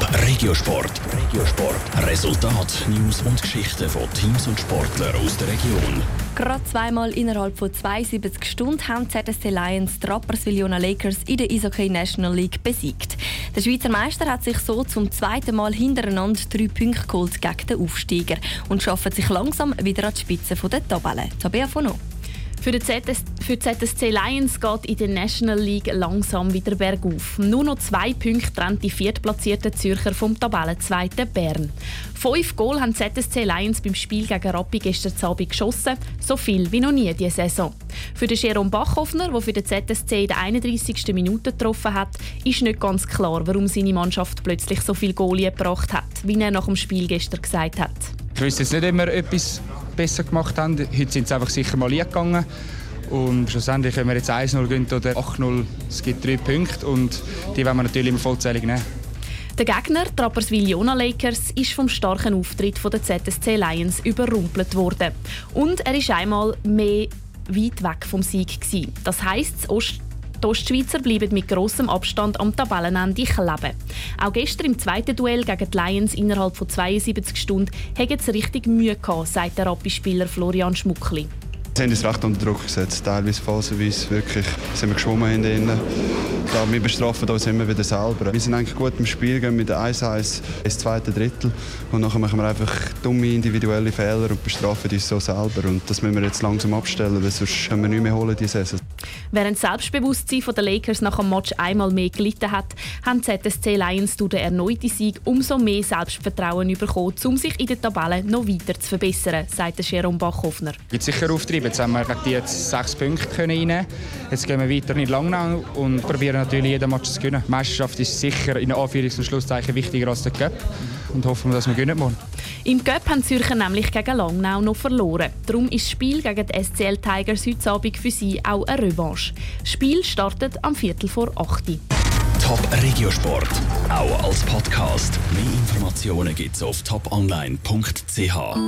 Top Regiosport. Regiosport. Resultat, News und Geschichten von Teams und Sportlern aus der Region. Gerade zweimal innerhalb von 72 Stunden haben ZSC Lions die Rapperswil Lakers in der Eishockey National League besiegt. Der Schweizer Meister hat sich so zum zweiten Mal hintereinander drei Punkte geholt gegen den Aufsteiger und schafft sich langsam wieder an die Spitze der Tabelle. Tabea Fono. Für die, ZS für die ZSC Lions geht in der National League langsam wieder bergauf. Nur noch zwei Punkte trennt die viertplatzierte Zürcher vom Tabellenzweiten Bern. Fünf Goal haben ZSC Lions beim Spiel gegen Rappi gestern Abend geschossen, so viel wie noch nie diese Saison. Für den Jerome Bachhoffner, der für den ZSC in der 31. Minute getroffen hat, ist nicht ganz klar, warum seine Mannschaft plötzlich so viel Goal gebracht hat, wie er nach dem Spiel gestern gesagt hat. Ich wüsste jetzt nicht, wir etwas besser gemacht haben. Heute sind sie einfach sicher mal gegangen. Und schlussendlich, wenn wir jetzt 1-0 gewinnen oder 8-0, es gibt drei Punkte und die wollen wir natürlich immer vollzählig nehmen. Der Gegner, die Rapperswil-Jona Lakers, ist vom starken Auftritt der ZSC Lions überrumpelt worden. Und er ist einmal mehr weit weg vom Sieg gewesen. Das heisst, das die Ostschweizer bleiben mit grossem Abstand am Tabellenende kleben. Auch gestern im zweiten Duell gegen die Lions innerhalb von 72 Stunden haben sie richtig Mühe gehabt, sagt der Rappi-Spieler Florian Schmuckli. Sie haben uns recht unter Druck gesetzt, teilweise phasenweise wirklich sind wir geschwommen hinten. Klar, wir bestrafen uns immer wieder selber. Wir sind eigentlich gut im Spiel, gehen mit 1-1 ins zweite Drittel und dann machen wir einfach dumme individuelle Fehler und bestrafen uns so selber. Und das müssen wir jetzt langsam abstellen, weil sonst können wir nicht mehr holen diese Saison. Während das Selbstbewusstsein der Lakers nach dem Match einmal mehr gelitten hat, haben ZSC Lions durch den erneuten Sieg umso mehr Selbstvertrauen bekommen, um sich in der Tabelle noch weiter zu verbessern, sagt Jerome Bachhoffner. Es gibt sicher Auftreiben. Jetzt haben wir gegen die jetzt sechs Punkte reinnehmen Jetzt gehen wir weiter in Langnau und probieren natürlich jeden Match zu gewinnen. Die Meisterschaft ist sicher in Anführungs- und Schlusszeichen wichtiger als der Cup und hoffen, dass wir gewinnen morgen. Im Cup haben Zürcher nämlich gegen Langnau noch verloren. Darum ist das Spiel gegen die SCL Tigers heute Abend für sie auch eine Revanche. Das Spiel startet am Viertel vor 8 Top Regiosport, auch als Podcast. Mehr Informationen gibt's auf toponline.ch.